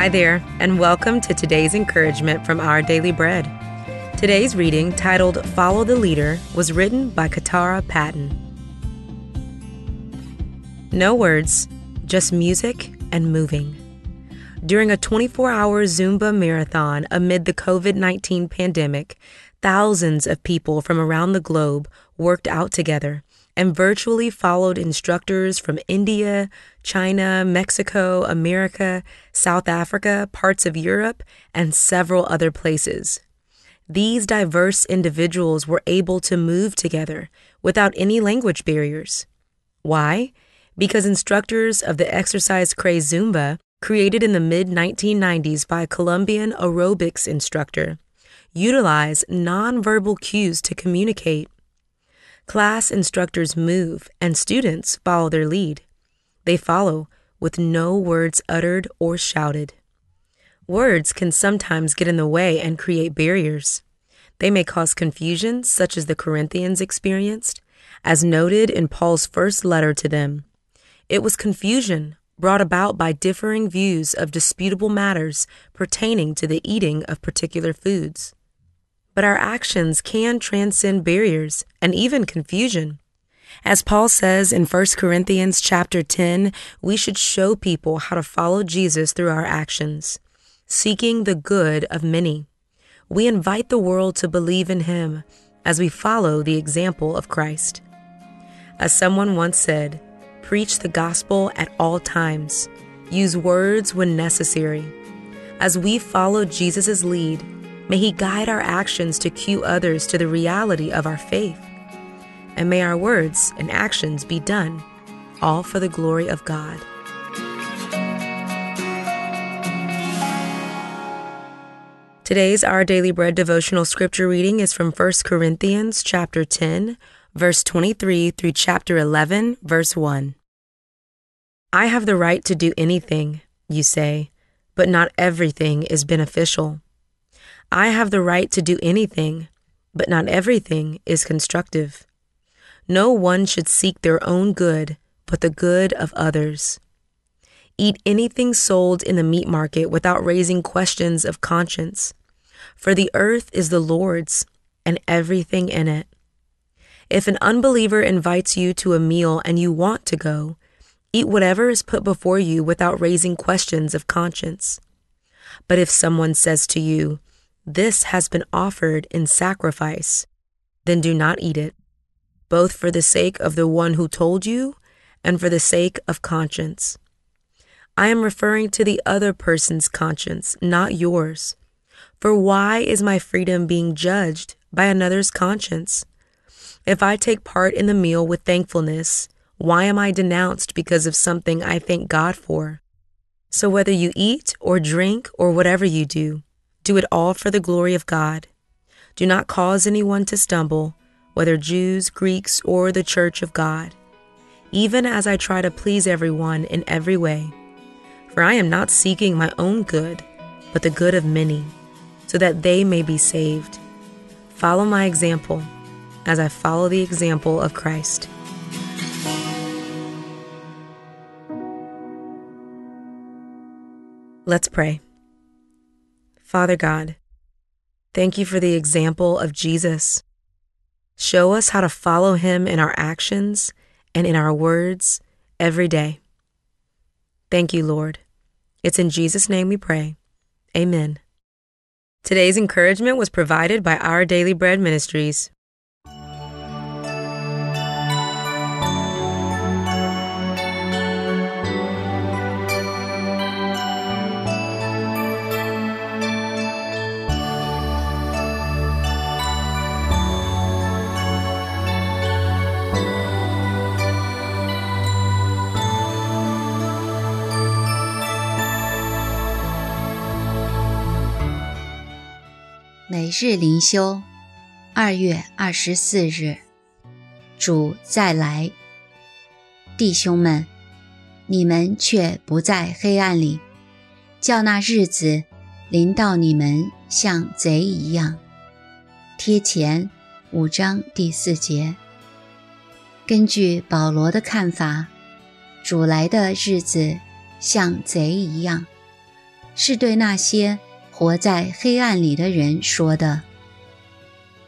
Hi there, and welcome to today's encouragement from Our Daily Bread. Today's reading, titled Follow the Leader, was written by Katara Patton. No words, just music and moving. During a 24 hour Zumba marathon amid the COVID 19 pandemic, thousands of people from around the globe worked out together and virtually followed instructors from India, China, Mexico, America, South Africa, parts of Europe, and several other places. These diverse individuals were able to move together without any language barriers. Why? Because instructors of the exercise craze Zumba, created in the mid 1990s by a Colombian aerobics instructor, utilize nonverbal cues to communicate. Class instructors move and students follow their lead. They follow with no words uttered or shouted. Words can sometimes get in the way and create barriers. They may cause confusion, such as the Corinthians experienced, as noted in Paul's first letter to them. It was confusion brought about by differing views of disputable matters pertaining to the eating of particular foods. But our actions can transcend barriers and even confusion. As Paul says in 1 Corinthians chapter 10, we should show people how to follow Jesus through our actions, seeking the good of many. We invite the world to believe in him as we follow the example of Christ. As someone once said, preach the gospel at all times, use words when necessary. As we follow Jesus' lead, may he guide our actions to cue others to the reality of our faith and may our words and actions be done, all for the glory of God. Today's Our Daily Bread devotional scripture reading is from 1 Corinthians chapter 10, verse 23 through chapter 11, verse 1. I have the right to do anything, you say, but not everything is beneficial. I have the right to do anything, but not everything is constructive. No one should seek their own good, but the good of others. Eat anything sold in the meat market without raising questions of conscience, for the earth is the Lord's and everything in it. If an unbeliever invites you to a meal and you want to go, eat whatever is put before you without raising questions of conscience. But if someone says to you, This has been offered in sacrifice, then do not eat it both for the sake of the one who told you and for the sake of conscience. I am referring to the other person's conscience, not yours. For why is my freedom being judged by another's conscience? If I take part in the meal with thankfulness, why am I denounced because of something I thank God for? So whether you eat or drink or whatever you do, do it all for the glory of God. Do not cause anyone to stumble whether Jews, Greeks, or the Church of God, even as I try to please everyone in every way. For I am not seeking my own good, but the good of many, so that they may be saved. Follow my example as I follow the example of Christ. Let's pray. Father God, thank you for the example of Jesus Show us how to follow him in our actions and in our words every day. Thank you, Lord. It's in Jesus' name we pray. Amen. Today's encouragement was provided by Our Daily Bread Ministries. 每日灵修，二月二十四日，主再来，弟兄们，你们却不在黑暗里，叫那日子临到你们像贼一样。贴前五章第四节。根据保罗的看法，主来的日子像贼一样。是对那些活在黑暗里的人说的，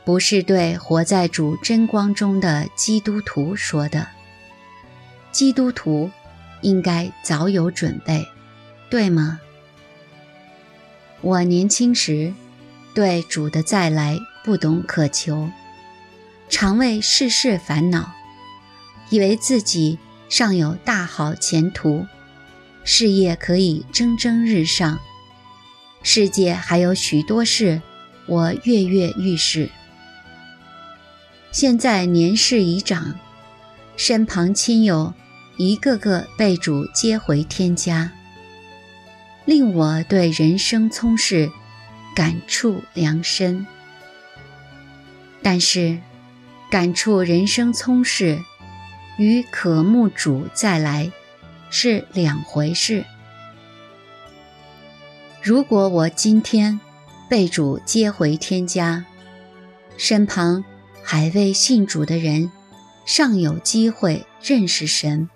不是对活在主真光中的基督徒说的。基督徒应该早有准备，对吗？我年轻时对主的再来不懂渴求，常为世事烦恼，以为自己尚有大好前途。事业可以蒸蒸日上，世界还有许多事，我跃跃欲试。现在年事已长，身旁亲友一个个被主接回天家，令我对人生聪事感触良深。但是，感触人生聪事与渴慕主再来。是两回事。如果我今天被主接回天家，身旁还未信主的人尚有机会认识神，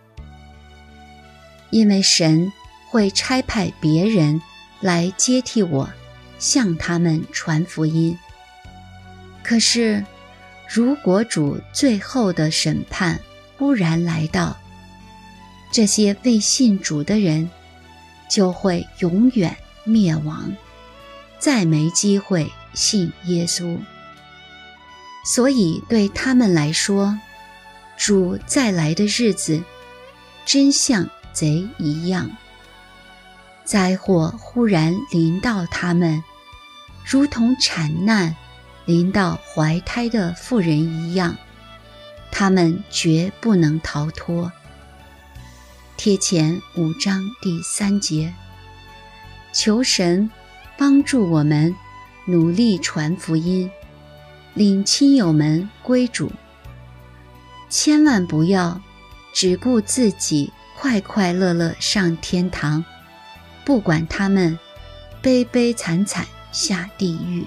因为神会差派别人来接替我，向他们传福音。可是，如果主最后的审判忽然来到，这些未信主的人就会永远灭亡，再没机会信耶稣。所以对他们来说，主再来的日子真像贼一样。灾祸忽然临到他们，如同产难临到怀胎的妇人一样，他们绝不能逃脱。贴前五章第三节，求神帮助我们努力传福音，领亲友们归主。千万不要只顾自己快快乐乐上天堂，不管他们悲悲惨惨下地狱。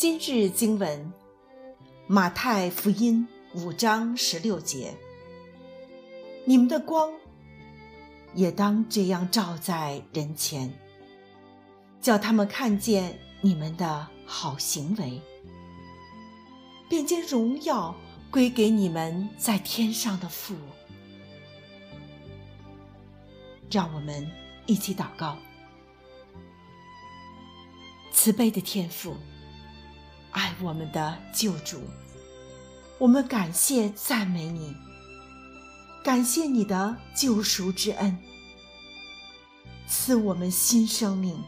今日经文：马太福音五章十六节。你们的光也当这样照在人前，叫他们看见你们的好行为，便将荣耀归给你们在天上的父。让我们一起祷告：慈悲的天父。爱我们的救主，我们感谢赞美你，感谢你的救赎之恩，赐我们新生命。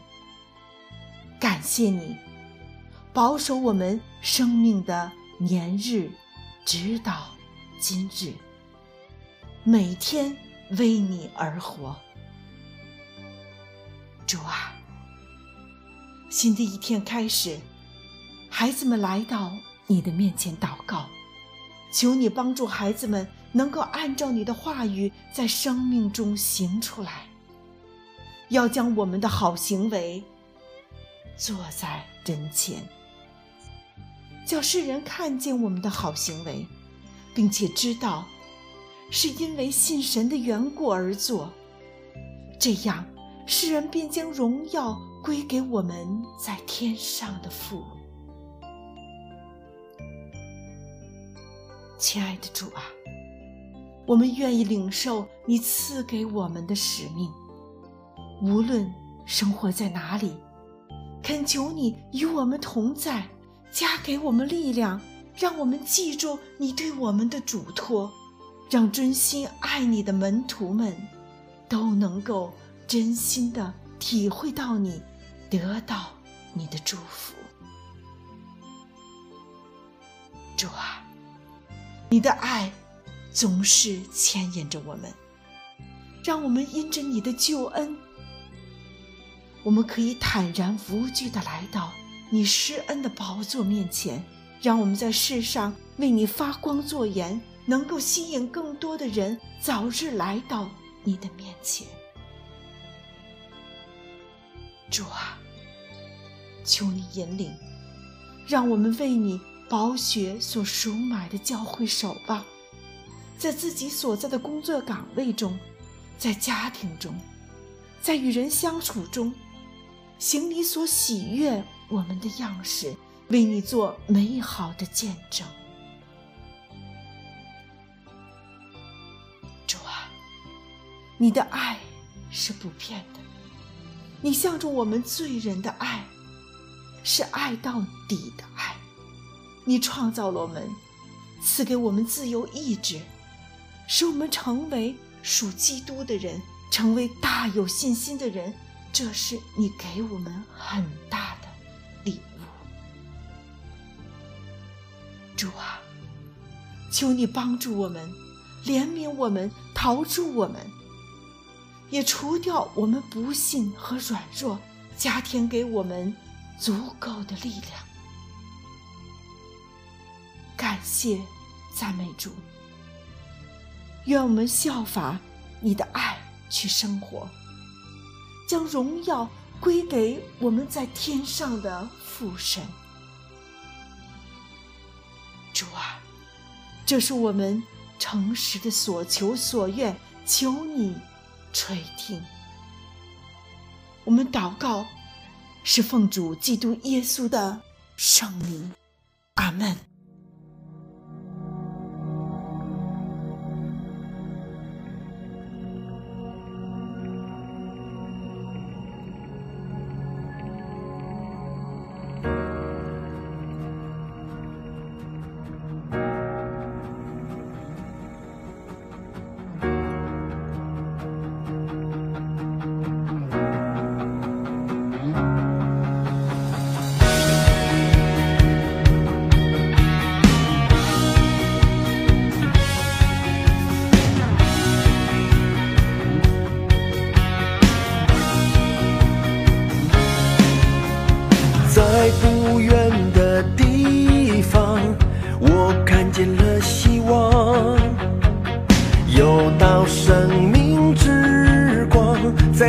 感谢你保守我们生命的年日，直到今日，每天为你而活。主啊，新的一天开始。孩子们来到你的面前祷告，求你帮助孩子们能够按照你的话语在生命中行出来。要将我们的好行为做在人前，叫世人看见我们的好行为，并且知道是因为信神的缘故而做。这样，世人便将荣耀归给我们在天上的父。亲爱的主啊，我们愿意领受你赐给我们的使命，无论生活在哪里，恳求你与我们同在，加给我们力量，让我们记住你对我们的嘱托，让真心爱你的门徒们都能够真心的体会到你，得到你的祝福。主啊，你的爱总是牵引着我们，让我们因着你的救恩，我们可以坦然无惧的来到你施恩的宝座面前，让我们在世上为你发光作盐，能够吸引更多的人早日来到你的面前。主啊，求你引领，让我们为你。宝血所赎买的教会守望，在自己所在的工作岗位中，在家庭中，在与人相处中，行你所喜悦我们的样式，为你做美好的见证。主啊，你的爱是不变的，你向着我们罪人的爱，是爱到底的爱。你创造了我们，赐给我们自由意志，使我们成为属基督的人，成为大有信心的人。这是你给我们很大的礼物，主啊，求你帮助我们，怜悯我们，陶铸我们，也除掉我们不信和软弱，加添给我们足够的力量。谢，赞美主。愿我们效法你的爱去生活，将荣耀归给我们在天上的父神。主啊，这是我们诚实的所求所愿，求你垂听。我们祷告，是奉主基督耶稣的圣名，阿门。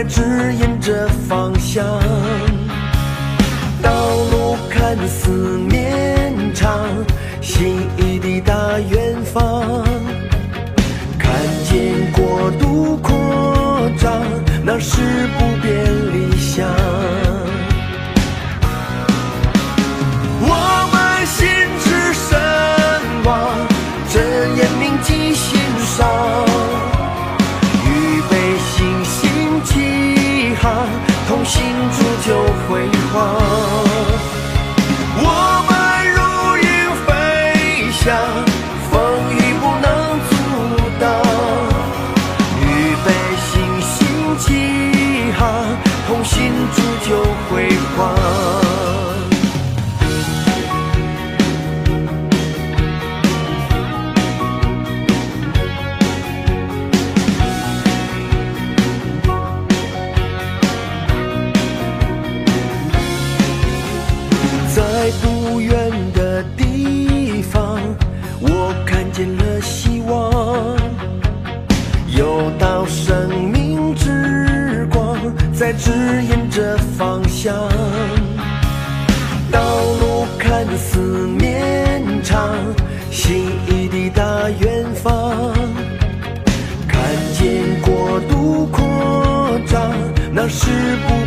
指引着方向，道路看似绵长，心已抵达远方。看见国度扩张，那是不变理想。我们心驰神往，真言铭记心上。心铸就辉煌，知不